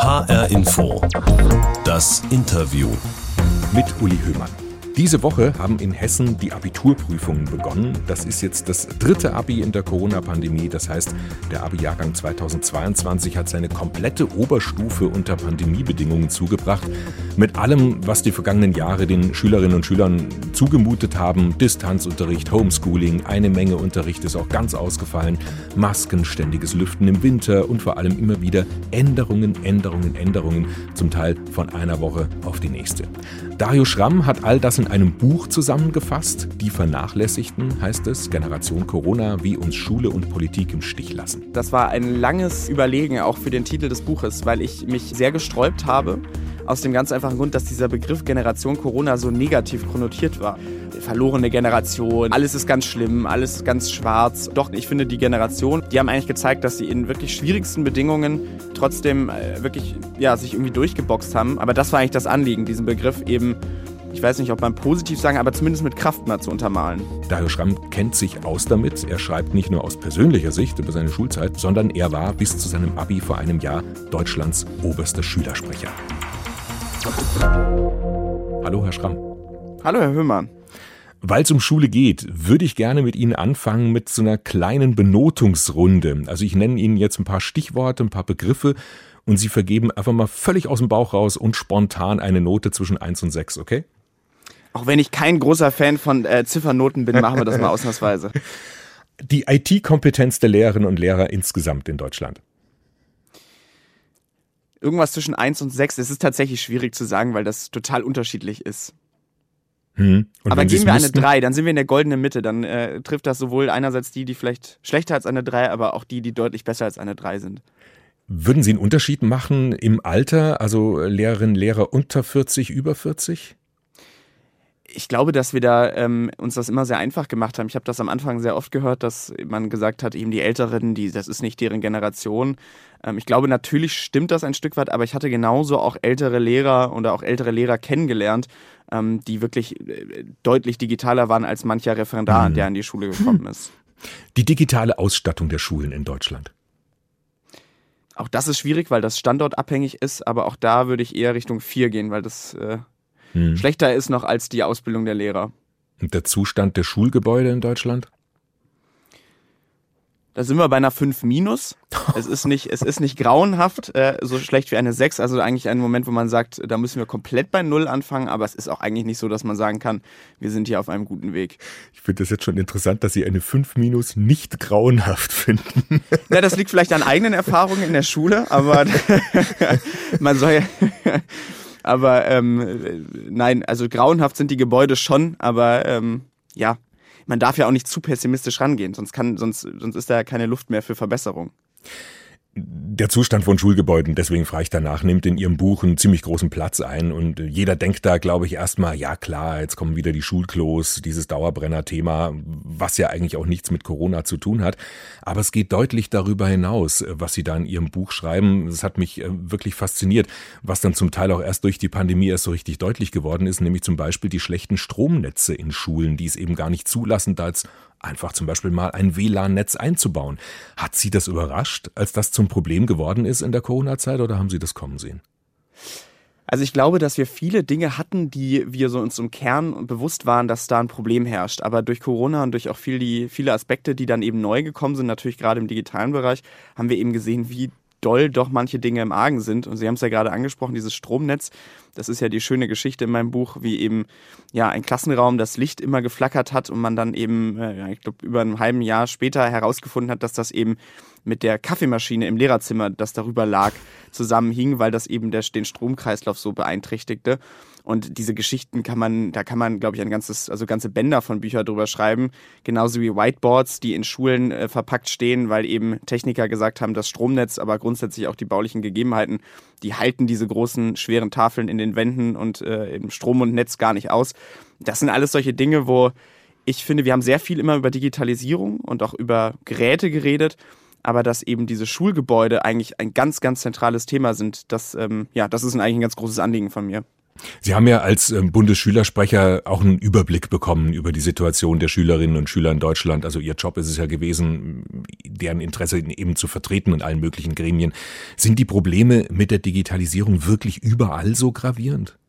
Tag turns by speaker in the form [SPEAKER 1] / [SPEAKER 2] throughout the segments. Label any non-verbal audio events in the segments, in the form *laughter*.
[SPEAKER 1] HR Info. Das Interview.
[SPEAKER 2] Mit Uli Höhmann. Diese Woche haben in Hessen die Abiturprüfungen begonnen. Das ist jetzt das dritte Abi in der Corona-Pandemie. Das heißt, der Abi-Jahrgang 2022 hat seine komplette Oberstufe unter Pandemiebedingungen zugebracht. Mit allem, was die vergangenen Jahre den Schülerinnen und Schülern zugemutet haben. Distanzunterricht, Homeschooling, eine Menge Unterricht ist auch ganz ausgefallen. Masken, ständiges Lüften im Winter und vor allem immer wieder Änderungen, Änderungen, Änderungen. Zum Teil von einer Woche auf die nächste. Dario Schramm hat all das in einem Buch zusammengefasst. Die Vernachlässigten heißt es, Generation Corona, wie uns Schule und Politik im Stich lassen.
[SPEAKER 3] Das war ein langes Überlegen auch für den Titel des Buches, weil ich mich sehr gesträubt habe. Aus dem ganz einfachen Grund, dass dieser Begriff Generation Corona so negativ konnotiert war. Verlorene Generation, alles ist ganz schlimm, alles ist ganz schwarz. Doch, ich finde, die Generation, die haben eigentlich gezeigt, dass sie in wirklich schwierigsten Bedingungen trotzdem äh, wirklich ja, sich irgendwie durchgeboxt haben. Aber das war eigentlich das Anliegen, diesen Begriff eben ich weiß nicht, ob man positiv sagen, aber zumindest mit Kraft mal zu untermalen.
[SPEAKER 2] Dario Schramm kennt sich aus damit. Er schreibt nicht nur aus persönlicher Sicht über seine Schulzeit, sondern er war bis zu seinem Abi vor einem Jahr Deutschlands oberster Schülersprecher. Hallo, Herr Schramm.
[SPEAKER 3] Hallo, Herr Höhmann.
[SPEAKER 2] Weil es um Schule geht, würde ich gerne mit Ihnen anfangen mit so einer kleinen Benotungsrunde. Also ich nenne Ihnen jetzt ein paar Stichworte, ein paar Begriffe und Sie vergeben einfach mal völlig aus dem Bauch raus und spontan eine Note zwischen 1 und 6, okay?
[SPEAKER 3] Auch wenn ich kein großer Fan von äh, Ziffernoten bin, machen wir das mal *laughs* ausnahmsweise.
[SPEAKER 2] Die IT-Kompetenz der Lehrerinnen und Lehrer insgesamt in Deutschland.
[SPEAKER 3] Irgendwas zwischen 1 und 6. Es ist tatsächlich schwierig zu sagen, weil das total unterschiedlich ist.
[SPEAKER 2] Hm.
[SPEAKER 3] Aber geben wir eine 3, dann sind wir in der goldenen Mitte. Dann äh, trifft das sowohl einerseits die, die vielleicht schlechter als eine 3, aber auch die, die deutlich besser als eine 3 sind.
[SPEAKER 2] Würden Sie einen Unterschied machen im Alter, also Lehrerinnen, Lehrer unter 40, über 40?
[SPEAKER 3] Ich glaube, dass wir da ähm, uns das immer sehr einfach gemacht haben. Ich habe das am Anfang sehr oft gehört, dass man gesagt hat, eben die Älteren, die, das ist nicht deren Generation. Ähm, ich glaube, natürlich stimmt das ein Stück weit, aber ich hatte genauso auch ältere Lehrer oder auch ältere Lehrer kennengelernt, ähm, die wirklich äh, deutlich digitaler waren als mancher Referendar, mhm. der an die Schule gekommen ist. *laughs*
[SPEAKER 2] Die digitale Ausstattung der Schulen in Deutschland.
[SPEAKER 3] Auch das ist schwierig, weil das standortabhängig ist, aber auch da würde ich eher Richtung 4 gehen, weil das äh, hm. schlechter ist noch als die Ausbildung der Lehrer.
[SPEAKER 2] Und der Zustand der Schulgebäude in Deutschland?
[SPEAKER 3] Da sind wir bei einer 5 minus. Es ist nicht, es ist nicht grauenhaft, äh, so schlecht wie eine 6. Also eigentlich ein Moment, wo man sagt, da müssen wir komplett bei Null anfangen, aber es ist auch eigentlich nicht so, dass man sagen kann, wir sind hier auf einem guten Weg.
[SPEAKER 2] Ich finde das jetzt schon interessant, dass Sie eine 5 minus nicht grauenhaft finden.
[SPEAKER 3] Ja, das liegt vielleicht an eigenen Erfahrungen in der Schule, aber *laughs* man soll ja aber ähm, nein, also grauenhaft sind die Gebäude schon, aber ähm, ja, man darf ja auch nicht zu pessimistisch rangehen, sonst kann, sonst, sonst ist da keine Luft mehr für Verbesserung.
[SPEAKER 2] Der Zustand von Schulgebäuden, deswegen frage ich danach, nimmt in Ihrem Buch einen ziemlich großen Platz ein und jeder denkt da, glaube ich, erstmal, ja klar, jetzt kommen wieder die Schulklos, dieses Dauerbrenner-Thema, was ja eigentlich auch nichts mit Corona zu tun hat. Aber es geht deutlich darüber hinaus, was Sie da in Ihrem Buch schreiben. Das hat mich äh, wirklich fasziniert, was dann zum Teil auch erst durch die Pandemie erst so richtig deutlich geworden ist, nämlich zum Beispiel die schlechten Stromnetze in Schulen, die es eben gar nicht zulassen, da jetzt einfach zum Beispiel mal ein WLAN-Netz einzubauen. Hat Sie das überrascht, als das zum Problem geworden ist in der Corona-Zeit oder haben Sie das kommen sehen?
[SPEAKER 3] Also ich glaube, dass wir viele Dinge hatten, die wir so uns im Kern bewusst waren, dass da ein Problem herrscht. Aber durch Corona und durch auch viel die, viele Aspekte, die dann eben neu gekommen sind, natürlich gerade im digitalen Bereich, haben wir eben gesehen, wie doll doch manche Dinge im Argen sind. Und Sie haben es ja gerade angesprochen, dieses Stromnetz. Das ist ja die schöne Geschichte in meinem Buch, wie eben ja ein Klassenraum das Licht immer geflackert hat und man dann eben, äh, ich glaube, über ein halben Jahr später herausgefunden hat, dass das eben mit der Kaffeemaschine im Lehrerzimmer, das darüber lag, zusammenhing, weil das eben der, den Stromkreislauf so beeinträchtigte. Und diese Geschichten kann man, da kann man, glaube ich, ein ganzes, also ganze Bänder von Büchern drüber schreiben. Genauso wie Whiteboards, die in Schulen äh, verpackt stehen, weil eben Techniker gesagt haben, das Stromnetz, aber grundsätzlich auch die baulichen Gegebenheiten, die halten diese großen, schweren Tafeln in den Wänden und äh, im Strom und Netz gar nicht aus. Das sind alles solche Dinge, wo ich finde, wir haben sehr viel immer über Digitalisierung und auch über Geräte geredet aber dass eben diese Schulgebäude eigentlich ein ganz, ganz zentrales Thema sind, das, ähm, ja, das ist eigentlich ein ganz großes Anliegen von mir.
[SPEAKER 2] Sie haben ja als ähm, Bundesschülersprecher auch einen Überblick bekommen über die Situation der Schülerinnen und Schüler in Deutschland. Also Ihr Job ist es ja gewesen, deren Interesse eben zu vertreten in allen möglichen Gremien. Sind die Probleme mit der Digitalisierung wirklich überall so gravierend?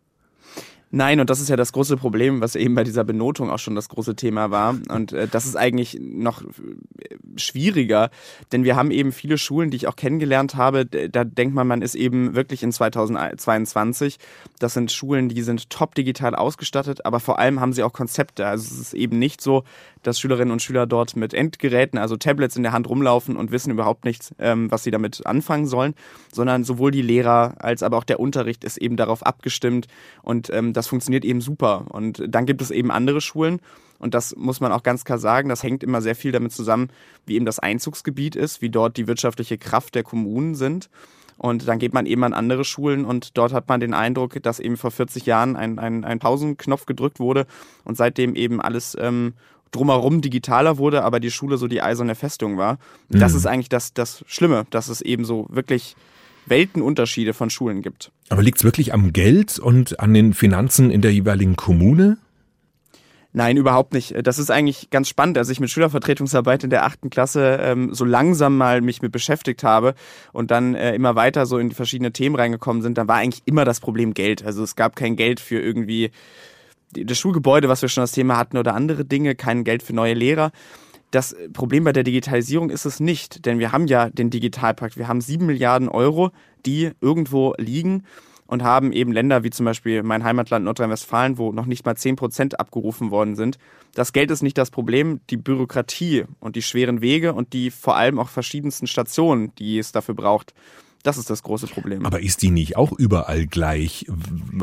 [SPEAKER 3] Nein, und das ist ja das große Problem, was eben bei dieser Benotung auch schon das große Thema war. Und äh, das ist eigentlich noch äh, schwieriger, denn wir haben eben viele Schulen, die ich auch kennengelernt habe, da denkt man, man ist eben wirklich in 2022. Das sind Schulen, die sind top digital ausgestattet, aber vor allem haben sie auch Konzepte. Also es ist eben nicht so, dass Schülerinnen und Schüler dort mit Endgeräten, also Tablets in der Hand rumlaufen und wissen überhaupt nichts, ähm, was sie damit anfangen sollen, sondern sowohl die Lehrer als aber auch der Unterricht ist eben darauf abgestimmt und ähm, das funktioniert eben super. Und dann gibt es eben andere Schulen und das muss man auch ganz klar sagen, das hängt immer sehr viel damit zusammen, wie eben das Einzugsgebiet ist, wie dort die wirtschaftliche Kraft der Kommunen sind. Und dann geht man eben an andere Schulen und dort hat man den Eindruck, dass eben vor 40 Jahren ein, ein, ein Pausenknopf gedrückt wurde und seitdem eben alles ähm, drumherum digitaler wurde, aber die Schule so die eiserne Festung war. Mhm. Das ist eigentlich das, das Schlimme, dass es eben so wirklich Weltenunterschiede von Schulen gibt.
[SPEAKER 2] Aber liegt es wirklich am Geld und an den Finanzen in der jeweiligen Kommune?
[SPEAKER 3] Nein, überhaupt nicht. Das ist eigentlich ganz spannend, als ich mit Schülervertretungsarbeit in der achten Klasse ähm, so langsam mal mich mit beschäftigt habe und dann äh, immer weiter so in die verschiedenen Themen reingekommen sind, dann war eigentlich immer das Problem Geld. Also es gab kein Geld für irgendwie das Schulgebäude, was wir schon das Thema hatten, oder andere Dinge, kein Geld für neue Lehrer. Das Problem bei der Digitalisierung ist es nicht, denn wir haben ja den Digitalpakt. Wir haben sieben Milliarden Euro, die irgendwo liegen und haben eben Länder wie zum Beispiel mein Heimatland Nordrhein-Westfalen, wo noch nicht mal zehn Prozent abgerufen worden sind. Das Geld ist nicht das Problem, die Bürokratie und die schweren Wege und die vor allem auch verschiedensten Stationen, die es dafür braucht. Das ist das große Problem.
[SPEAKER 2] Aber ist die nicht auch überall gleich?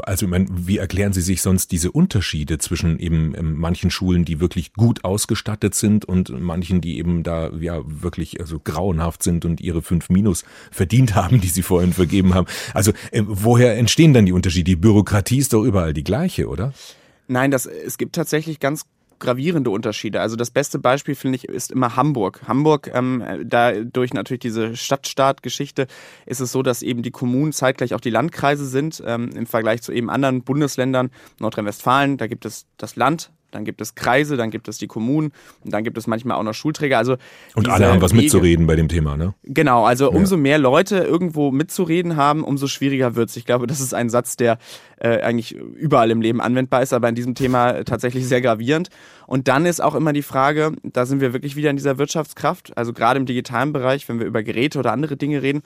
[SPEAKER 2] Also, ich meine, wie erklären Sie sich sonst diese Unterschiede zwischen eben ähm, manchen Schulen, die wirklich gut ausgestattet sind und manchen, die eben da ja wirklich also grauenhaft sind und ihre fünf Minus verdient *laughs* haben, die Sie vorhin vergeben haben? Also, äh, woher entstehen dann die Unterschiede? Die Bürokratie ist doch überall die gleiche, oder?
[SPEAKER 3] Nein, das, es gibt tatsächlich ganz gravierende Unterschiede. Also das beste Beispiel, finde ich, ist immer Hamburg. Hamburg, ähm, da durch natürlich diese Stadtstaat-Geschichte ist es so, dass eben die Kommunen zeitgleich auch die Landkreise sind, ähm, im Vergleich zu eben anderen Bundesländern. Nordrhein-Westfalen, da gibt es das Land, dann gibt es Kreise, dann gibt es die Kommunen und dann gibt es manchmal auch noch Schulträger. Also
[SPEAKER 2] und alle haben was Wege, mitzureden bei dem Thema, ne?
[SPEAKER 3] Genau, also umso ja. mehr Leute irgendwo mitzureden haben, umso schwieriger wird es. Ich glaube, das ist ein Satz, der äh, eigentlich überall im Leben anwendbar ist, aber in diesem Thema tatsächlich sehr gravierend. Und dann ist auch immer die Frage, da sind wir wirklich wieder in dieser Wirtschaftskraft, also gerade im digitalen Bereich, wenn wir über Geräte oder andere Dinge reden,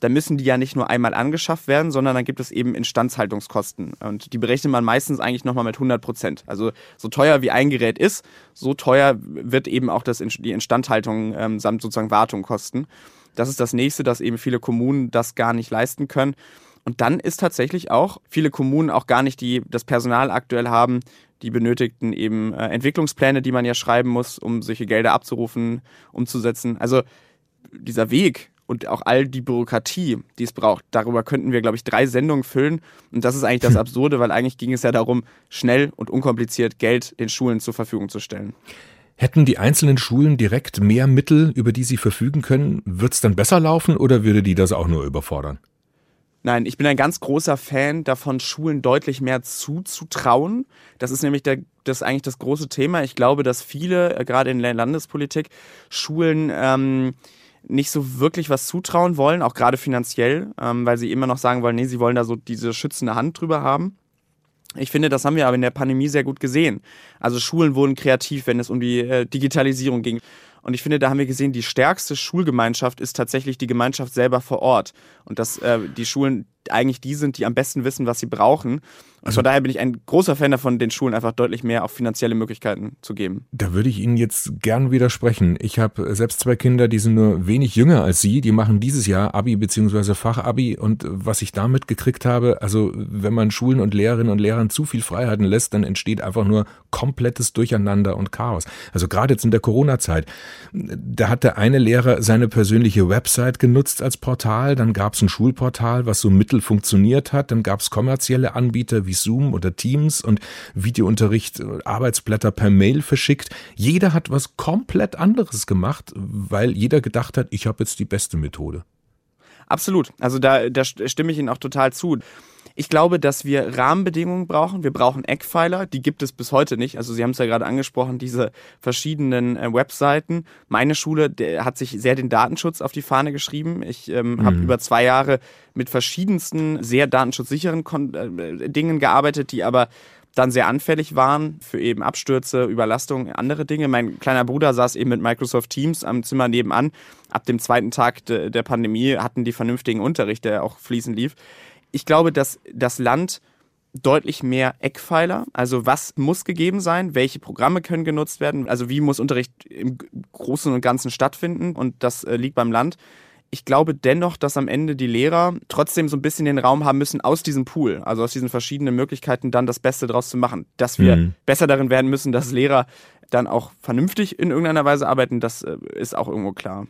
[SPEAKER 3] dann müssen die ja nicht nur einmal angeschafft werden, sondern dann gibt es eben Instandhaltungskosten. Und die berechnet man meistens eigentlich nochmal mit 100 Prozent. Also so teuer wie ein Gerät ist, so teuer wird eben auch das, die Instandhaltung ähm, samt sozusagen Wartung kosten. Das ist das nächste, dass eben viele Kommunen das gar nicht leisten können. Und dann ist tatsächlich auch viele Kommunen auch gar nicht die, das Personal aktuell haben, die benötigten eben äh, Entwicklungspläne, die man ja schreiben muss, um solche Gelder abzurufen, umzusetzen. Also dieser Weg und auch all die Bürokratie, die es braucht. Darüber könnten wir, glaube ich, drei Sendungen füllen. Und das ist eigentlich das. *laughs* Absurde, weil eigentlich ging es ja darum, schnell und unkompliziert Geld den Schulen zur Verfügung zu stellen.
[SPEAKER 2] Hätten die einzelnen Schulen direkt mehr Mittel, über die sie verfügen können, wird es dann besser laufen oder würde die das auch nur überfordern?
[SPEAKER 3] Nein, ich bin ein ganz großer Fan davon, Schulen deutlich mehr zuzutrauen. Das ist nämlich der, das eigentlich das große Thema. Ich glaube, dass viele, äh, gerade in der Landespolitik, Schulen ähm, nicht so wirklich was zutrauen wollen, auch gerade finanziell, ähm, weil sie immer noch sagen wollen, nee, sie wollen da so diese schützende Hand drüber haben. Ich finde, das haben wir aber in der Pandemie sehr gut gesehen. Also Schulen wurden kreativ, wenn es um die äh, Digitalisierung ging. Und ich finde, da haben wir gesehen, die stärkste Schulgemeinschaft ist tatsächlich die Gemeinschaft selber vor Ort. Und dass äh, die Schulen eigentlich die sind, die am besten wissen, was sie brauchen. Und also, von daher bin ich ein großer Fan davon, den Schulen einfach deutlich mehr auf finanzielle Möglichkeiten zu geben.
[SPEAKER 2] Da würde ich Ihnen jetzt gern widersprechen. Ich habe selbst zwei Kinder, die sind nur wenig jünger als Sie. Die machen dieses Jahr Abi bzw. Fachabi. Und was ich damit gekriegt habe, also wenn man Schulen und Lehrerinnen und Lehrern zu viel Freiheiten lässt, dann entsteht einfach nur komplettes Durcheinander und Chaos. Also gerade jetzt in der Corona-Zeit, da hat der eine Lehrer seine persönliche Website genutzt als Portal, dann gab es ein Schulportal, was so mittel funktioniert hat, dann gab es kommerzielle Anbieter wie Zoom oder Teams und Videounterricht, äh, Arbeitsblätter per Mail verschickt. Jeder hat was komplett anderes gemacht, weil jeder gedacht hat, ich habe jetzt die beste Methode.
[SPEAKER 3] Absolut. Also da, da stimme ich Ihnen auch total zu. Ich glaube, dass wir Rahmenbedingungen brauchen. Wir brauchen Eckpfeiler. Die gibt es bis heute nicht. Also Sie haben es ja gerade angesprochen, diese verschiedenen äh, Webseiten. Meine Schule hat sich sehr den Datenschutz auf die Fahne geschrieben. Ich ähm, mhm. habe über zwei Jahre mit verschiedensten sehr datenschutzsicheren Kon äh, Dingen gearbeitet, die aber dann sehr anfällig waren für eben Abstürze, Überlastung, andere Dinge. Mein kleiner Bruder saß eben mit Microsoft Teams am Zimmer nebenan. Ab dem zweiten Tag de der Pandemie hatten die vernünftigen Unterricht, der auch fließend lief ich glaube, dass das Land deutlich mehr Eckpfeiler. Also was muss gegeben sein? Welche Programme können genutzt werden? Also wie muss Unterricht im Großen und Ganzen stattfinden? Und das äh, liegt beim Land. Ich glaube dennoch, dass am Ende die Lehrer trotzdem so ein bisschen den Raum haben müssen, aus diesem Pool, also aus diesen verschiedenen Möglichkeiten, dann das Beste draus zu machen. Dass wir mhm. besser darin werden müssen, dass Lehrer dann auch vernünftig in irgendeiner Weise arbeiten, das äh, ist auch irgendwo klar.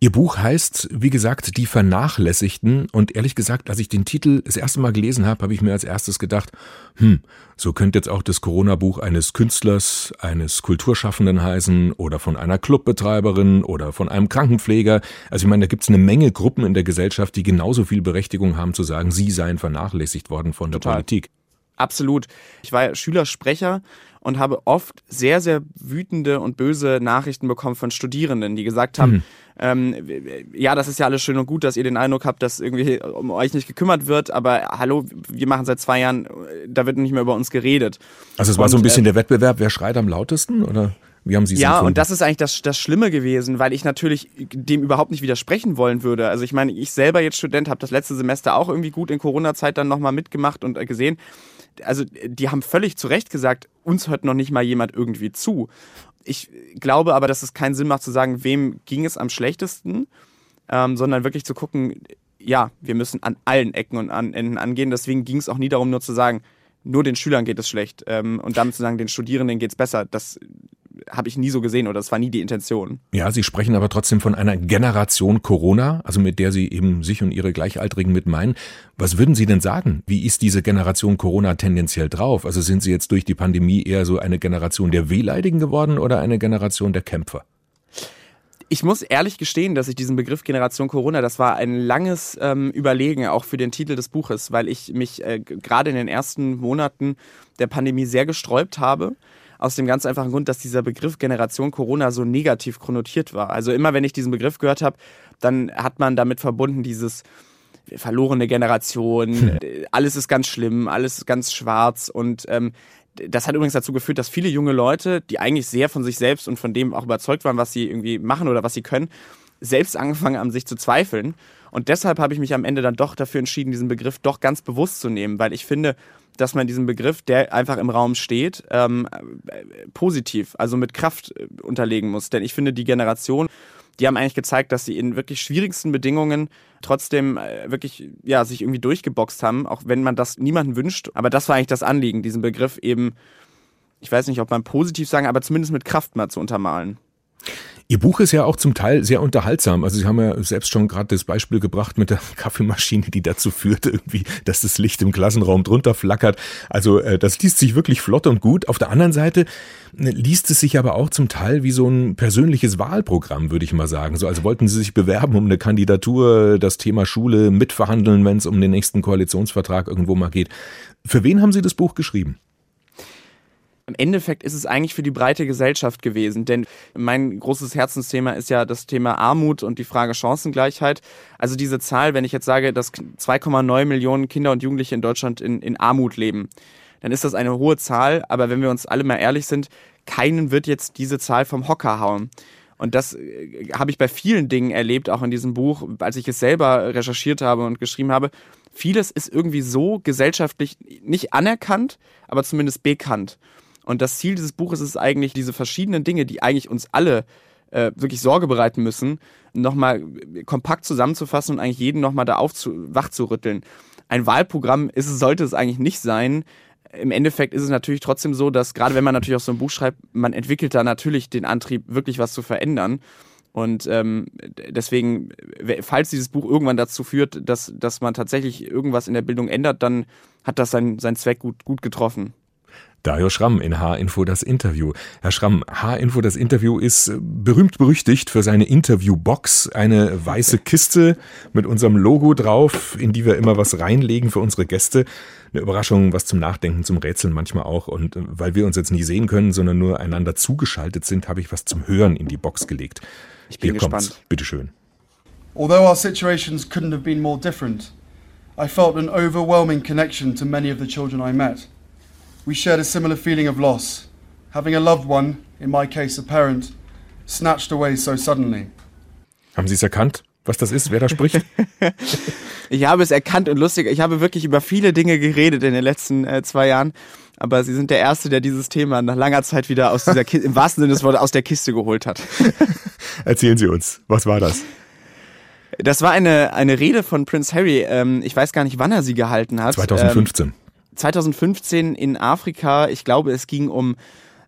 [SPEAKER 2] Ihr Buch heißt, wie gesagt, Die Vernachlässigten. Und ehrlich gesagt, als ich den Titel das erste Mal gelesen habe, habe ich mir als erstes gedacht, hm, so könnte jetzt auch das Corona-Buch eines Künstlers, eines Kulturschaffenden heißen oder von einer Clubbetreiberin oder von einem Krankenpfleger. Also ich meine, da gibt es eine Menge Gruppen in der Gesellschaft, die genauso viel Berechtigung haben zu sagen, sie seien vernachlässigt worden von der Total. Politik.
[SPEAKER 3] Absolut. Ich war Schülersprecher und habe oft sehr, sehr wütende und böse Nachrichten bekommen von Studierenden, die gesagt haben, mhm. ähm, ja, das ist ja alles schön und gut, dass ihr den Eindruck habt, dass irgendwie um euch nicht gekümmert wird, aber hallo, wir machen seit zwei Jahren, da wird nicht mehr über uns geredet.
[SPEAKER 2] Also es war und, so ein bisschen äh, der Wettbewerb, wer schreit am lautesten, oder? Wie haben Sie es
[SPEAKER 3] Ja, empfunden? und das ist eigentlich das, das Schlimme gewesen, weil ich natürlich dem überhaupt nicht widersprechen wollen würde. Also ich meine, ich selber jetzt Student, habe das letzte Semester auch irgendwie gut in Corona-Zeit dann nochmal mitgemacht und äh, gesehen also die haben völlig zu Recht gesagt, uns hört noch nicht mal jemand irgendwie zu. Ich glaube aber, dass es keinen Sinn macht zu sagen, wem ging es am schlechtesten, ähm, sondern wirklich zu gucken, ja, wir müssen an allen Ecken und an Enden angehen. Deswegen ging es auch nie darum, nur zu sagen, nur den Schülern geht es schlecht ähm, und damit zu sagen, den Studierenden geht es besser. Das habe ich nie so gesehen oder das war nie die Intention.
[SPEAKER 2] Ja, Sie sprechen aber trotzdem von einer Generation Corona, also mit der Sie eben sich und Ihre Gleichaltrigen mit meinen. Was würden Sie denn sagen? Wie ist diese Generation Corona tendenziell drauf? Also sind Sie jetzt durch die Pandemie eher so eine Generation der Wehleidigen geworden oder eine Generation der Kämpfer?
[SPEAKER 3] Ich muss ehrlich gestehen, dass ich diesen Begriff Generation Corona, das war ein langes ähm, Überlegen auch für den Titel des Buches, weil ich mich äh, gerade in den ersten Monaten der Pandemie sehr gesträubt habe aus dem ganz einfachen Grund, dass dieser Begriff Generation Corona so negativ konnotiert war. Also immer wenn ich diesen Begriff gehört habe, dann hat man damit verbunden dieses verlorene Generation, hm. alles ist ganz schlimm, alles ist ganz schwarz und ähm, das hat übrigens dazu geführt, dass viele junge Leute, die eigentlich sehr von sich selbst und von dem auch überzeugt waren, was sie irgendwie machen oder was sie können, selbst angefangen haben, sich zu zweifeln. Und deshalb habe ich mich am Ende dann doch dafür entschieden, diesen Begriff doch ganz bewusst zu nehmen, weil ich finde, dass man diesen Begriff, der einfach im Raum steht, ähm, positiv, also mit Kraft äh, unterlegen muss. Denn ich finde, die Generation, die haben eigentlich gezeigt, dass sie in wirklich schwierigsten Bedingungen trotzdem äh, wirklich ja sich irgendwie durchgeboxt haben, auch wenn man das niemandem wünscht. Aber das war eigentlich das Anliegen, diesen Begriff eben, ich weiß nicht, ob man positiv sagen, aber zumindest mit Kraft mal zu untermalen.
[SPEAKER 2] Ihr Buch ist ja auch zum Teil sehr unterhaltsam. Also Sie haben ja selbst schon gerade das Beispiel gebracht mit der *laughs* Kaffeemaschine, die dazu führt, irgendwie, dass das Licht im Klassenraum drunter flackert. Also äh, das liest sich wirklich flott und gut. Auf der anderen Seite äh, liest es sich aber auch zum Teil wie so ein persönliches Wahlprogramm, würde ich mal sagen. So, also wollten Sie sich bewerben um eine Kandidatur, das Thema Schule mitverhandeln, wenn es um den nächsten Koalitionsvertrag irgendwo mal geht. Für wen haben Sie das Buch geschrieben?
[SPEAKER 3] Im Endeffekt ist es eigentlich für die breite Gesellschaft gewesen, denn mein großes Herzensthema ist ja das Thema Armut und die Frage Chancengleichheit. Also diese Zahl, wenn ich jetzt sage, dass 2,9 Millionen Kinder und Jugendliche in Deutschland in, in Armut leben, dann ist das eine hohe Zahl, aber wenn wir uns alle mal ehrlich sind, keinen wird jetzt diese Zahl vom Hocker hauen. Und das äh, habe ich bei vielen Dingen erlebt, auch in diesem Buch, als ich es selber recherchiert habe und geschrieben habe. Vieles ist irgendwie so gesellschaftlich nicht anerkannt, aber zumindest bekannt. Und das Ziel dieses Buches ist eigentlich, diese verschiedenen Dinge, die eigentlich uns alle äh, wirklich Sorge bereiten müssen, nochmal kompakt zusammenzufassen und eigentlich jeden nochmal da aufzu wachzurütteln. Ein Wahlprogramm ist sollte es eigentlich nicht sein. Im Endeffekt ist es natürlich trotzdem so, dass gerade wenn man natürlich auch so ein Buch schreibt, man entwickelt da natürlich den Antrieb, wirklich was zu verändern. Und ähm, deswegen, falls dieses Buch irgendwann dazu führt, dass, dass man tatsächlich irgendwas in der Bildung ändert, dann hat das seinen, seinen Zweck gut, gut getroffen.
[SPEAKER 2] Dario Schramm in H-Info das Interview. Herr Schramm, H-Info das Interview ist berühmt berüchtigt für seine Interviewbox, eine weiße Kiste mit unserem Logo drauf, in die wir immer was reinlegen für unsere Gäste. Eine Überraschung, was zum Nachdenken, zum Rätseln manchmal auch. Und äh, weil wir uns jetzt nie sehen können, sondern nur einander zugeschaltet sind, habe ich was zum Hören in die Box gelegt.
[SPEAKER 3] Ich bin
[SPEAKER 2] Hier
[SPEAKER 3] gespannt.
[SPEAKER 2] kommt's. Bitteschön.
[SPEAKER 4] Although our situations couldn't have been more different, I felt an overwhelming connection to many of the children I met. We shared a similar feeling of loss, having a loved one, in my case a parent, snatched away so suddenly.
[SPEAKER 2] Haben Sie es erkannt, was das ist, wer da spricht? *laughs*
[SPEAKER 3] Ich habe es erkannt und lustig. Ich habe wirklich über viele Dinge geredet in den letzten äh, zwei Jahren. Aber Sie sind der Erste, der dieses Thema nach langer Zeit wieder aus dieser Kiste, im wahrsten Sinne des Wortes, aus der Kiste geholt hat. *laughs*
[SPEAKER 2] Erzählen Sie uns, was war das?
[SPEAKER 3] Das war eine, eine Rede von Prince Harry. Ähm, ich weiß gar nicht, wann er sie gehalten hat.
[SPEAKER 2] 2015.
[SPEAKER 3] Ähm, 2015 in Afrika. Ich glaube, es ging um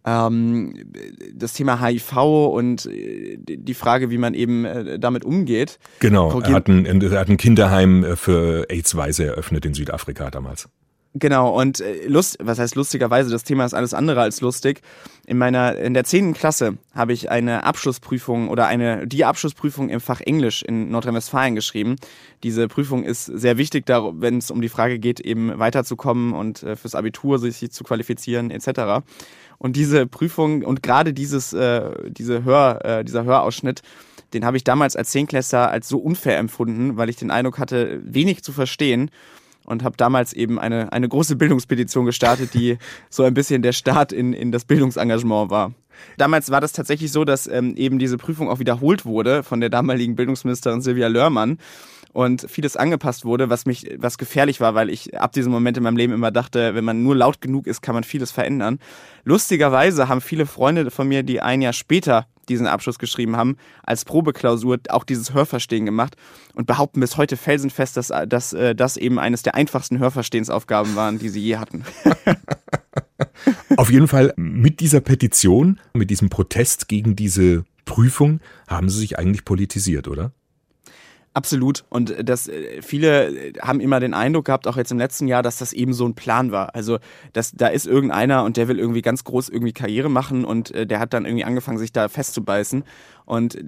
[SPEAKER 3] ähm, das Thema HIV und äh, die Frage, wie man eben äh, damit umgeht.
[SPEAKER 2] Genau, er hat, ein, er hat ein Kinderheim äh, für AIDS-Weise eröffnet in Südafrika damals.
[SPEAKER 3] Genau, und äh, Lust, was heißt lustigerweise, das Thema ist alles andere als lustig. In meiner, in der zehnten Klasse habe ich eine Abschlussprüfung oder eine, die Abschlussprüfung im Fach Englisch in Nordrhein-Westfalen geschrieben. Diese Prüfung ist sehr wichtig, wenn es um die Frage geht, eben weiterzukommen und äh, fürs Abitur sich zu qualifizieren, etc. Und diese Prüfung und gerade dieses, äh, diese Hör, dieser Hörausschnitt, den habe ich damals als Zehnklässler als so unfair empfunden, weil ich den Eindruck hatte, wenig zu verstehen und habe damals eben eine, eine große Bildungspetition gestartet, die *laughs* so ein bisschen der Start in, in das Bildungsengagement war. Damals war das tatsächlich so, dass ähm, eben diese Prüfung auch wiederholt wurde von der damaligen Bildungsministerin Silvia Lörmann und vieles angepasst wurde, was mich, was gefährlich war, weil ich ab diesem Moment in meinem Leben immer dachte, wenn man nur laut genug ist, kann man vieles verändern. Lustigerweise haben viele Freunde von mir, die ein Jahr später diesen Abschluss geschrieben haben, als Probeklausur auch dieses Hörverstehen gemacht und behaupten bis heute felsenfest, dass, dass äh, das eben eines der einfachsten Hörverstehensaufgaben waren, die sie je hatten.
[SPEAKER 2] Auf jeden Fall mit dieser Petition, mit diesem Protest gegen diese Prüfung, haben Sie sich eigentlich politisiert, oder?
[SPEAKER 3] Absolut. Und das, äh, viele äh, haben immer den Eindruck gehabt, auch jetzt im letzten Jahr, dass das eben so ein Plan war. Also, dass da ist irgendeiner und der will irgendwie ganz groß irgendwie Karriere machen und äh, der hat dann irgendwie angefangen, sich da festzubeißen. Und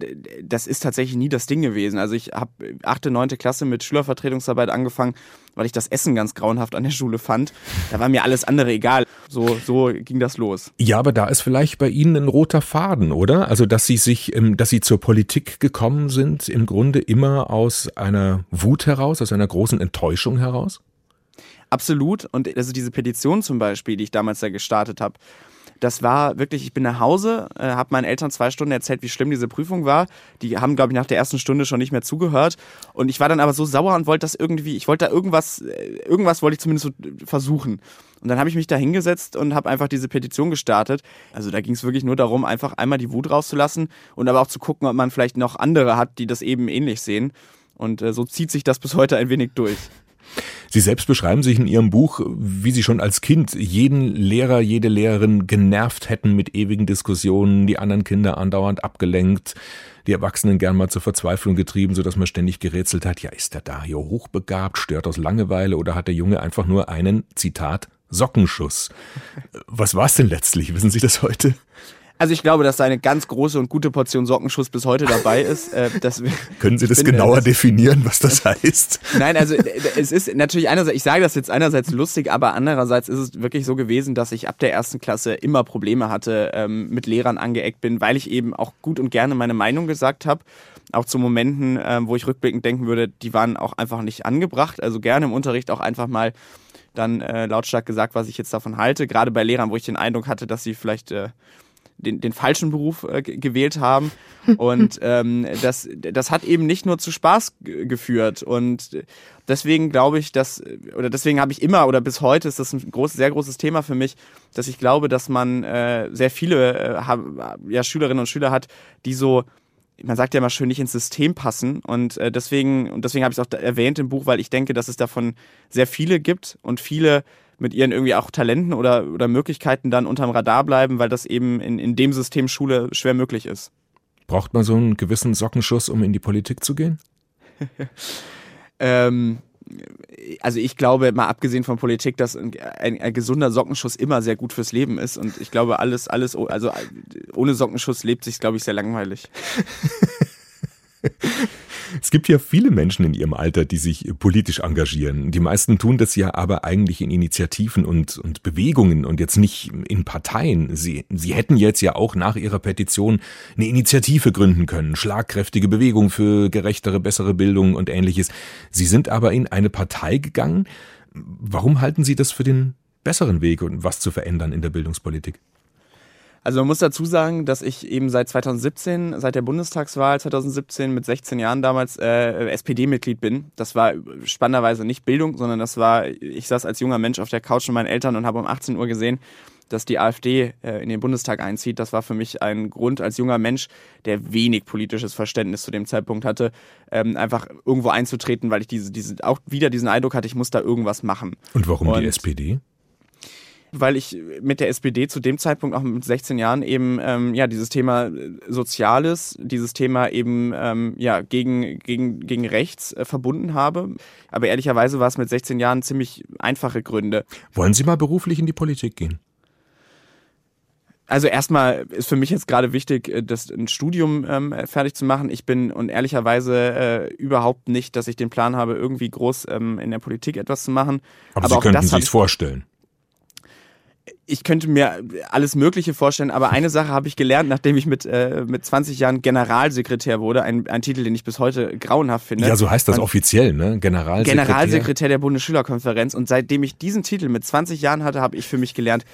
[SPEAKER 3] das ist tatsächlich nie das Ding gewesen. Also ich habe achte, neunte Klasse mit Schülervertretungsarbeit angefangen, weil ich das Essen ganz grauenhaft an der Schule fand. Da war mir alles andere egal. So, so ging das los.
[SPEAKER 2] Ja, aber da ist vielleicht bei Ihnen ein roter Faden, oder? Also, dass Sie sich, dass Sie zur Politik gekommen sind, im Grunde immer aus einer Wut heraus, aus einer großen Enttäuschung heraus?
[SPEAKER 3] Absolut. Und also diese Petition zum Beispiel, die ich damals da gestartet habe, das war wirklich, ich bin nach Hause, äh, habe meinen Eltern zwei Stunden erzählt, wie schlimm diese Prüfung war. Die haben, glaube ich, nach der ersten Stunde schon nicht mehr zugehört. Und ich war dann aber so sauer und wollte das irgendwie, ich wollte da irgendwas, äh, irgendwas wollte ich zumindest so versuchen. Und dann habe ich mich da hingesetzt und habe einfach diese Petition gestartet. Also da ging es wirklich nur darum, einfach einmal die Wut rauszulassen und aber auch zu gucken, ob man vielleicht noch andere hat, die das eben ähnlich sehen. Und äh, so zieht sich das bis heute ein wenig durch. *laughs*
[SPEAKER 2] Sie selbst beschreiben sich in Ihrem Buch, wie Sie schon als Kind jeden Lehrer, jede Lehrerin genervt hätten mit ewigen Diskussionen, die anderen Kinder andauernd abgelenkt, die Erwachsenen gern mal zur Verzweiflung getrieben, sodass man ständig gerätselt hat, ja, ist der Dario hochbegabt, stört aus Langeweile oder hat der Junge einfach nur einen, Zitat, Sockenschuss? *laughs* Was war es denn letztlich? Wissen Sie das heute?
[SPEAKER 3] Also ich glaube, dass da eine ganz große und gute Portion Sockenschuss bis heute dabei ist. Äh, das, *laughs*
[SPEAKER 2] Können Sie das
[SPEAKER 3] bin,
[SPEAKER 2] genauer
[SPEAKER 3] das-
[SPEAKER 2] definieren, was das *laughs* heißt?
[SPEAKER 3] Nein, also äh, es ist natürlich einerseits, ich sage das jetzt einerseits lustig, aber andererseits ist es wirklich so gewesen, dass ich ab der ersten Klasse immer Probleme hatte, ähm, mit Lehrern angeeckt bin, weil ich eben auch gut und gerne meine Meinung gesagt habe. Auch zu Momenten, ähm, wo ich rückblickend denken würde, die waren auch einfach nicht angebracht. Also gerne im Unterricht auch einfach mal dann äh, lautstark gesagt, was ich jetzt davon halte. Gerade bei Lehrern, wo ich den Eindruck hatte, dass sie vielleicht äh, den, den falschen Beruf äh, ge- gewählt haben. Und *laughs* ähm, das, das hat eben nicht nur zu Spaß geführt. Und deswegen glaube ich, dass, oder deswegen habe ich immer, oder bis heute ist das ein groß, sehr großes Thema für mich, dass ich glaube, dass man äh, sehr viele äh, hab, ja, Schülerinnen und Schüler hat, die so man sagt ja immer schön nicht ins System passen und äh, deswegen und deswegen habe ich es auch erwähnt im Buch, weil ich denke, dass es davon sehr viele gibt und viele mit ihren irgendwie auch Talenten oder, oder Möglichkeiten dann unterm Radar bleiben, weil das eben in, in dem System Schule schwer möglich ist.
[SPEAKER 2] Braucht man so einen gewissen Sockenschuss, um in die Politik zu gehen? *laughs*
[SPEAKER 3] Ähm, also ich glaube, mal abgesehen von Politik, dass ein, ein, ein, gesunder Sockenschuss immer sehr gut fürs Leben ist. Und ich glaube, alles, alles, also ohne Sockenschuss lebt sich, glaube ich, sehr langweilig. *laughs*
[SPEAKER 2] Es gibt ja viele Menschen in ihrem Alter, die sich politisch engagieren. Die meisten tun das ja aber eigentlich in Initiativen und, und Bewegungen und jetzt nicht in Parteien. Sie, sie hätten jetzt ja auch nach ihrer Petition eine Initiative gründen können, schlagkräftige Bewegung für gerechtere, bessere Bildung und ähnliches. Sie sind aber in eine Partei gegangen. Warum halten Sie das für den besseren Weg und was zu verändern in der Bildungspolitik?
[SPEAKER 3] Also man muss dazu sagen, dass ich eben seit 2017, seit der Bundestagswahl 2017 mit 16 Jahren damals äh, SPD-Mitglied bin. Das war spannenderweise nicht Bildung, sondern das war, ich saß als junger Mensch auf der Couch mit meinen Eltern und habe um 18 Uhr gesehen, dass die AfD äh, in den Bundestag einzieht. Das war für mich ein Grund als junger Mensch, der wenig politisches Verständnis zu dem Zeitpunkt hatte, ähm, einfach irgendwo einzutreten, weil ich diese, diese, auch wieder diesen Eindruck hatte, ich muss da irgendwas machen.
[SPEAKER 2] Und warum und, die SPD?
[SPEAKER 3] Weil ich mit der SPD zu dem Zeitpunkt auch mit 16 Jahren eben ähm, ja dieses Thema Soziales, dieses Thema eben ähm, ja gegen gegen gegen rechts äh, verbunden habe. Aber ehrlicherweise war es mit 16 Jahren ziemlich einfache Gründe.
[SPEAKER 2] Wollen Sie mal beruflich in die Politik gehen?
[SPEAKER 3] Also erstmal ist für mich jetzt gerade wichtig, äh, das ein Studium ähm, fertig zu machen. Ich bin und ehrlicherweise äh, überhaupt nicht, dass ich den Plan habe, irgendwie groß ähm, in der Politik etwas zu machen.
[SPEAKER 2] Aber, Aber Sie könnten sich vorstellen
[SPEAKER 3] ich könnte mir alles Mögliche vorstellen, aber eine Sache habe ich gelernt, nachdem ich mit, äh, mit 20 Jahren Generalsekretär wurde, ein, ein Titel, den ich bis heute grauenhaft finde.
[SPEAKER 2] Ja, so heißt das Man, offiziell, ne?
[SPEAKER 3] Generalsekretär. Generalsekretär der Bundesschülerkonferenz. Und seitdem ich diesen Titel mit 20 Jahren hatte, habe ich für mich gelernt,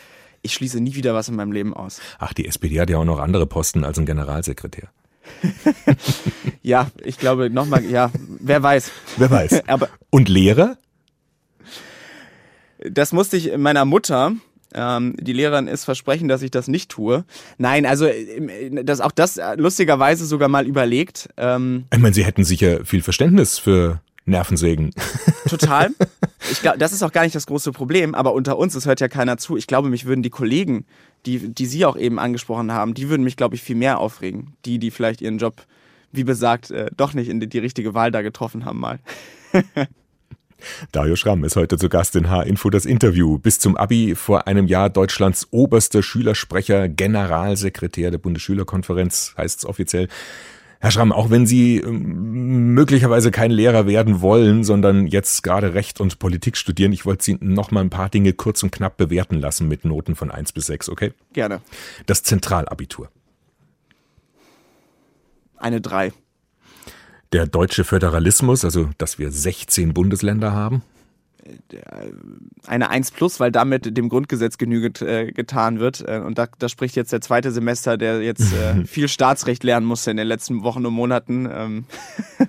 [SPEAKER 3] ich schließe nie wieder was in meinem Leben aus.
[SPEAKER 2] Ach, die SPD hat ja auch noch andere Posten als ein Generalsekretär. *laughs*
[SPEAKER 3] ja, ich glaube nochmal, ja, wer weiß.
[SPEAKER 2] Wer weiß. *laughs* aber Und Lehrer?
[SPEAKER 3] Das musste ich meiner Mutter ähm, die Lehrerin ist versprechen, dass ich das nicht tue. Nein, also das, auch das lustigerweise sogar mal überlegt.
[SPEAKER 2] Ähm, ich meine, Sie hätten sicher viel Verständnis für Nervensägen. *laughs*
[SPEAKER 3] Total. Ich glaube, das ist auch gar nicht das große Problem, aber unter uns, es hört ja keiner zu. Ich glaube, mich würden die Kollegen, die, die Sie auch eben angesprochen haben, die würden mich, glaube ich, viel mehr aufregen. Die, die vielleicht ihren Job, wie besagt, äh, doch nicht in die, die richtige Wahl da getroffen haben mal. *laughs*
[SPEAKER 2] Dario Schramm ist heute zu Gast in H-Info das Interview. Bis zum Abi vor einem Jahr Deutschlands oberster Schülersprecher, Generalsekretär der Bundesschülerkonferenz, heißt es offiziell. Herr Schramm, auch wenn Sie ähm, möglicherweise kein Lehrer werden wollen, sondern jetzt gerade Recht und Politik studieren, ich wollte Sie noch mal ein paar Dinge kurz und knapp bewerten lassen mit Noten von 1 bis 6, okay?
[SPEAKER 3] Gerne.
[SPEAKER 2] Das Zentralabitur.
[SPEAKER 3] Eine 3
[SPEAKER 2] der deutsche Föderalismus, also dass wir 16 Bundesländer haben?
[SPEAKER 3] Eine 1 plus, weil damit dem Grundgesetz Genüge äh, getan wird. Äh, und da, da, spricht jetzt der zweite Semester, der jetzt äh, *laughs* viel Staatsrecht lernen musste in den letzten Wochen und Monaten. Ähm. *laughs*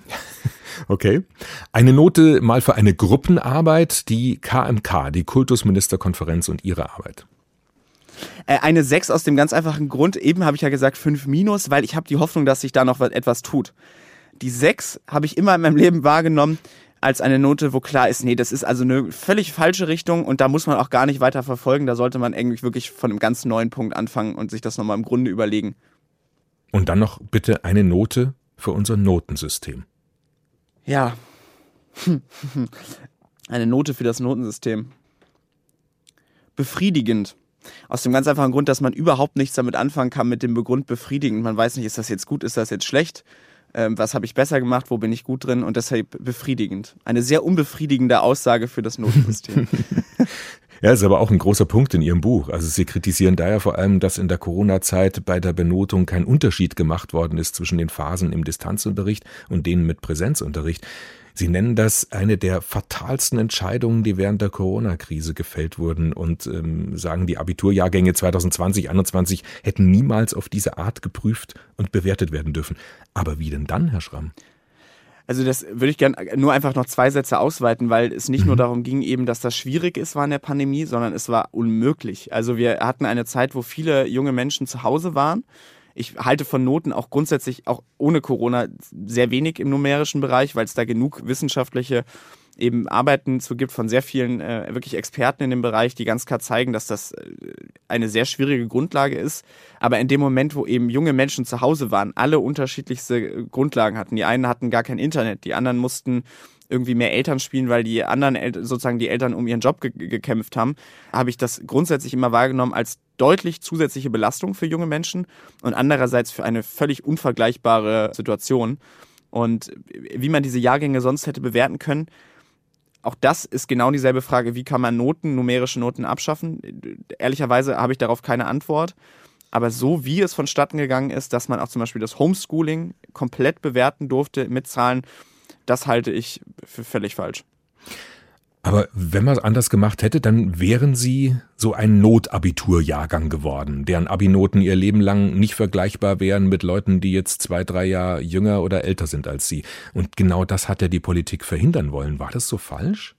[SPEAKER 2] Okay. Eine Note mal für eine Gruppenarbeit, die KMK, die Kultusministerkonferenz und ihre Arbeit.
[SPEAKER 3] Äh, eine 6 aus dem ganz einfachen Grund, eben habe ich ja gesagt 5 minus, weil ich habe die Hoffnung, dass sich da noch etwas tut die 6 habe ich immer in meinem Leben wahrgenommen als eine Note, wo klar ist, nee, das ist also eine völlig falsche Richtung und da muss man auch gar nicht weiter verfolgen. Da sollte man eigentlich wirklich von einem ganz neuen Punkt anfangen und sich das nochmal im Grunde überlegen.
[SPEAKER 2] Und dann noch bitte eine Note für unser Notensystem.
[SPEAKER 3] Ja. *laughs* Eine Note für das Notensystem. Befriedigend. Aus dem ganz einfachen Grund, dass man überhaupt nichts damit anfangen kann mit dem Begrund befriedigend. Man weiß nicht, ist das jetzt gut, ist das jetzt schlecht ähm, was habe ich besser gemacht, wo bin ich gut drin und deshalb befriedigend. Eine sehr unbefriedigende Aussage für das Notensystem. *laughs*
[SPEAKER 2] Ja, ist aber auch ein großer Punkt in Ihrem Buch. Also Sie kritisieren daher vor allem, dass in der Corona-Zeit bei der Benotung kein Unterschied gemacht worden ist zwischen den Phasen im Distanzunterricht und denen mit Präsenzunterricht. Sie nennen das eine der fatalsten Entscheidungen, die während der Corona-Krise gefällt wurden und ähm, sagen, die Abiturjahrgänge 2020, 2021 hätten niemals auf diese Art geprüft und bewertet werden dürfen. Aber wie denn dann, Herr Schramm?
[SPEAKER 3] Also das würde ich gerne nur einfach noch zwei Sätze ausweiten, weil es nicht mhm. nur darum ging, eben, dass das schwierig ist war in der Pandemie, sondern es war unmöglich. Also wir hatten eine Zeit, wo viele junge Menschen zu Hause waren ich halte von Noten auch grundsätzlich, auch ohne Corona, sehr wenig im numerischen Bereich, weil es da genug wissenschaftliche eben Arbeiten zu gibt von sehr vielen äh, wirklich Experten in dem Bereich, die ganz klar zeigen, dass das äh, eine sehr schwierige Grundlage ist. Aber in dem Moment, wo eben junge Menschen zu Hause waren, alle unterschiedlichste äh, Grundlagen hatten. Die einen hatten gar kein Internet, die anderen mussten irgendwie mehr Eltern spielen, weil die anderen El sozusagen die Eltern um ihren Job ge gekämpft haben, habe ich das grundsätzlich immer wahrgenommen als deutlich zusätzliche Belastung für junge Menschen und andererseits für eine völlig unvergleichbare Situation. Und wie man diese Jahrgänge sonst hätte bewerten können, auch das ist genau dieselbe Frage, wie kann man Noten, numerische Noten abschaffen? Ehrlicherweise habe ich darauf keine Antwort. Aber so wie es vonstatten gegangen ist, dass man auch zum Beispiel das Homeschooling komplett bewerten durfte mit Zahlen, das halte ich für völlig falsch.
[SPEAKER 2] Aber wenn man es anders gemacht hätte, dann wären sie so ein Notabiturjahrgang geworden, deren Abinoten ihr Leben lang nicht vergleichbar wären mit Leuten, die jetzt zwei, drei Jahre jünger oder älter sind als sie. Und genau das hat ja die Politik verhindern wollen. War das so falsch?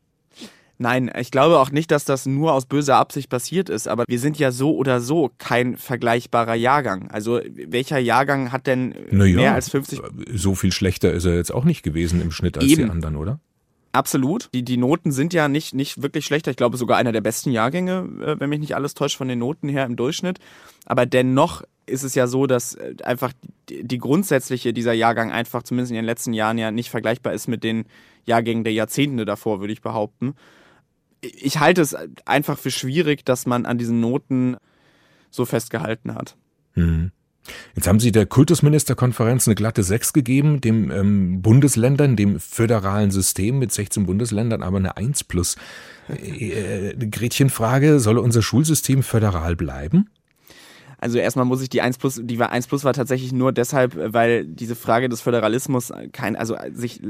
[SPEAKER 3] Nein, ich glaube auch nicht, dass das nur aus böser Absicht passiert ist, aber wir sind ja so oder so kein vergleichbarer Jahrgang. Also welcher Jahrgang hat denn naja, mehr als 50?
[SPEAKER 2] So viel schlechter ist er jetzt auch nicht gewesen im Schnitt als Eben. die anderen, oder?
[SPEAKER 3] Absolut. Die, die Noten sind ja nicht, nicht wirklich schlechter. Ich glaube sogar einer der besten Jahrgänge, äh, wenn mich nicht alles täuscht, von den Noten her im Durchschnitt. Aber dennoch ist es ja so, dass äh, einfach die, grundsätzliche dieser Jahrgang einfach zumindest in den letzten Jahren ja nicht vergleichbar ist mit den Jahrgängen der Jahrzehnte davor, würde ich behaupten. Ich halte es einfach für schwierig, dass man an diesen Noten so festgehalten hat.
[SPEAKER 2] Mhm. Jetzt haben Sie der Kultusministerkonferenz eine glatte Sechs gegeben, dem ähm, Bundesländern, dem föderalen System mit 16 Bundesländern, aber eine Eins plus. Äh, äh, Gretchenfrage, soll unser Schulsystem föderal bleiben?
[SPEAKER 3] Also erstmal muss ich die 1 plus, die 1 plus war tatsächlich nur deshalb, weil diese Frage des Föderalismus kein, also sich,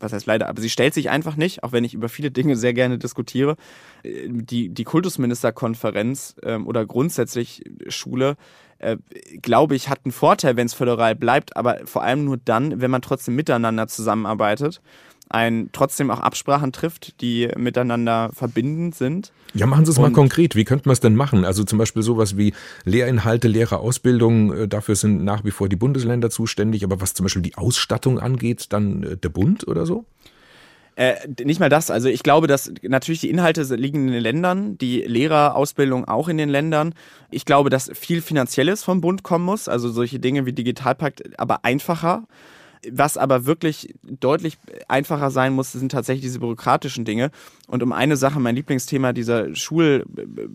[SPEAKER 3] was heißt leider, aber sie stellt sich einfach nicht, auch wenn ich über viele Dinge sehr gerne diskutiere. Die, die Kultusministerkonferenz ähm, oder grundsätzlich Schule äh, glaube ich, hat einen Vorteil, wenn es föderal bleibt, aber vor allem nur dann, wenn man trotzdem miteinander zusammenarbeitet, ein trotzdem auch Absprachen trifft, die miteinander verbindend sind.
[SPEAKER 2] Ja, machen Sie es mal konkret. Wie könnte man es denn machen? Also zum Beispiel sowas wie Lehrinhalte, Lehrerausbildung, äh, dafür sind nach wie vor die Bundesländer zuständig, aber was zum Beispiel die Ausstattung angeht, dann äh, der Bund oder so?
[SPEAKER 3] Äh, nicht mal das. Also ich glaube, dass natürlich die Inhalte liegen in den Ländern, die Lehrerausbildung auch in den Ländern. Ich glaube, dass viel Finanzielles vom Bund kommen muss, also solche Dinge wie Digitalpakt, aber einfacher. Was aber wirklich deutlich einfacher sein muss, sind tatsächlich diese bürokratischen Dinge. Und um eine Sache, mein Lieblingsthema dieser Schul,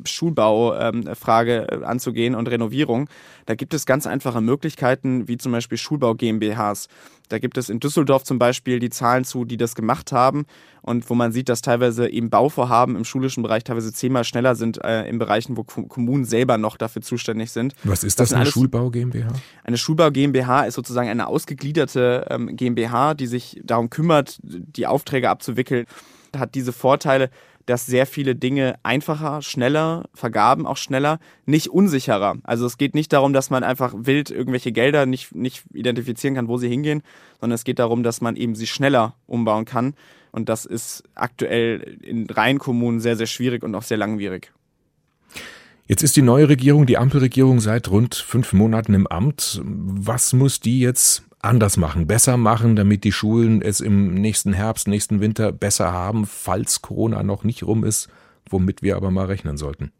[SPEAKER 3] Schulbaufrage ähm, anzugehen und Renovierung, da gibt es ganz einfache Möglichkeiten, wie zum Beispiel Schulbau GmbHs. Da gibt es in Düsseldorf zum Beispiel die Zahlen zu, die das gemacht haben und wo man sieht, dass teilweise eben Bauvorhaben im schulischen Bereich teilweise zehnmal schneller sind äh, in Bereichen, wo Kommunen selber noch dafür zuständig sind.
[SPEAKER 2] Was ist das, das eine Schulbau GmbH?
[SPEAKER 3] Eine Schulbau GmbH ist sozusagen eine ausgegliederte ähm, GmbH, die sich darum kümmert, die Aufträge abzuwickeln. Hat diese Vorteile, dass sehr viele Dinge einfacher, schneller, Vergaben auch schneller, nicht unsicherer. Also es geht nicht darum, dass man einfach wild irgendwelche Gelder nicht, nicht identifizieren kann, wo sie hingehen, sondern es geht darum, dass man eben sie schneller umbauen kann. Und das ist aktuell in Rheinkommunen sehr, sehr schwierig und auch sehr langwierig.
[SPEAKER 2] Jetzt ist die neue Regierung, die Ampelregierung, seit rund fünf Monaten im Amt. Was muss die jetzt anders machen, besser machen, damit die Schulen es im nächsten Herbst, nächsten Winter besser haben, falls Corona noch nicht rum ist, womit wir aber mal rechnen sollten?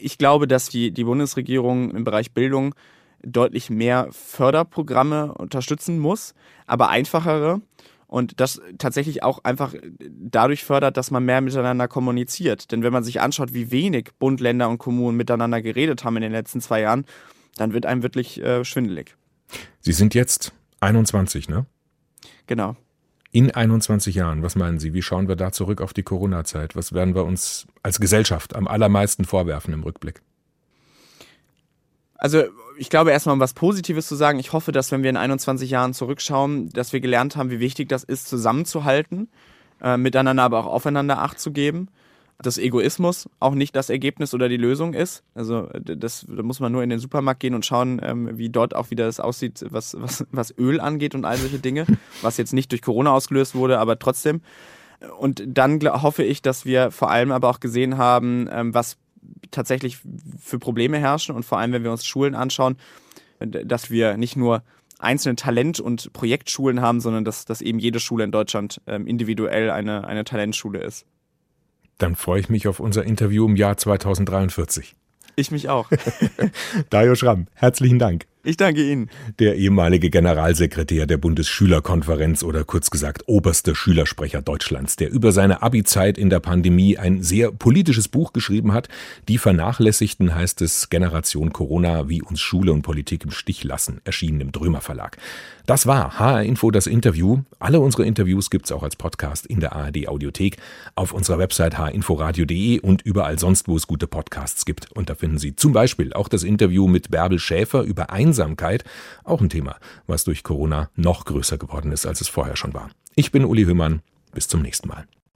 [SPEAKER 3] Ich glaube, dass die, die Bundesregierung im Bereich Bildung deutlich mehr Förderprogramme unterstützen muss, aber einfachere und das tatsächlich auch einfach dadurch fördert, dass man mehr miteinander kommuniziert. Denn wenn man sich anschaut, wie wenig Bund, Länder und Kommunen miteinander geredet haben in den letzten zwei Jahren, dann wird einem wirklich äh, schwindelig.
[SPEAKER 2] Sie sind jetzt 21, ne?
[SPEAKER 3] Genau.
[SPEAKER 2] In 21 Jahren, was meinen Sie? Wie schauen wir da zurück auf die Corona-Zeit? Was werden wir uns als Gesellschaft am allermeisten vorwerfen im Rückblick?
[SPEAKER 3] Also ich glaube erstmal, um was Positives zu sagen, ich hoffe, dass wenn wir in 21 Jahren zurückschauen, dass wir gelernt haben, wie wichtig das ist, zusammenzuhalten, äh, miteinander aber auch aufeinander Acht zu geben dass Egoismus auch nicht das Ergebnis oder die Lösung ist. Also das, da muss man nur in den Supermarkt gehen und schauen, ähm, wie dort auch wieder es aussieht, was, was, was Öl angeht und all solche Dinge, *laughs* was jetzt nicht durch Corona ausgelöst wurde, aber trotzdem. Und dann hoffe ich, dass wir vor allem aber auch gesehen haben, ähm, was tatsächlich für Probleme herrschen und vor allem, wenn wir uns Schulen anschauen, dass wir nicht nur einzelne Talent- und Projektschulen haben, sondern dass, dass eben jede Schule in Deutschland ähm, individuell eine, eine Talentschule ist.
[SPEAKER 2] Dann freue ich mich auf unser Interview im Jahr 2043.
[SPEAKER 3] Ich mich auch. *laughs*
[SPEAKER 2] Dario Schramm, herzlichen Dank.
[SPEAKER 3] Ich danke Ihnen.
[SPEAKER 2] Der ehemalige Generalsekretär der Bundesschülerkonferenz oder kurz gesagt oberste Schülersprecher Deutschlands, der über seine Abi-Zeit in der Pandemie ein sehr politisches Buch geschrieben hat. Die Vernachlässigten heißt es Generation Corona, wie uns Schule und Politik im Stich lassen, erschienen im Drömer Verlag. Das war HR Info das Interview. Alle unsere Interviews gibt's auch als Podcast in der ARD Audiothek, auf unserer Website hrinforadio.de und überall sonst, wo es gute Podcasts gibt. Und da finden Sie zum Beispiel auch das Interview mit Bärbel Schäfer über Einsamkeit, auch ein Thema, was durch Corona noch größer geworden ist, als es vorher schon war. Ich bin Uli Hümmern. Bis zum nächsten Mal.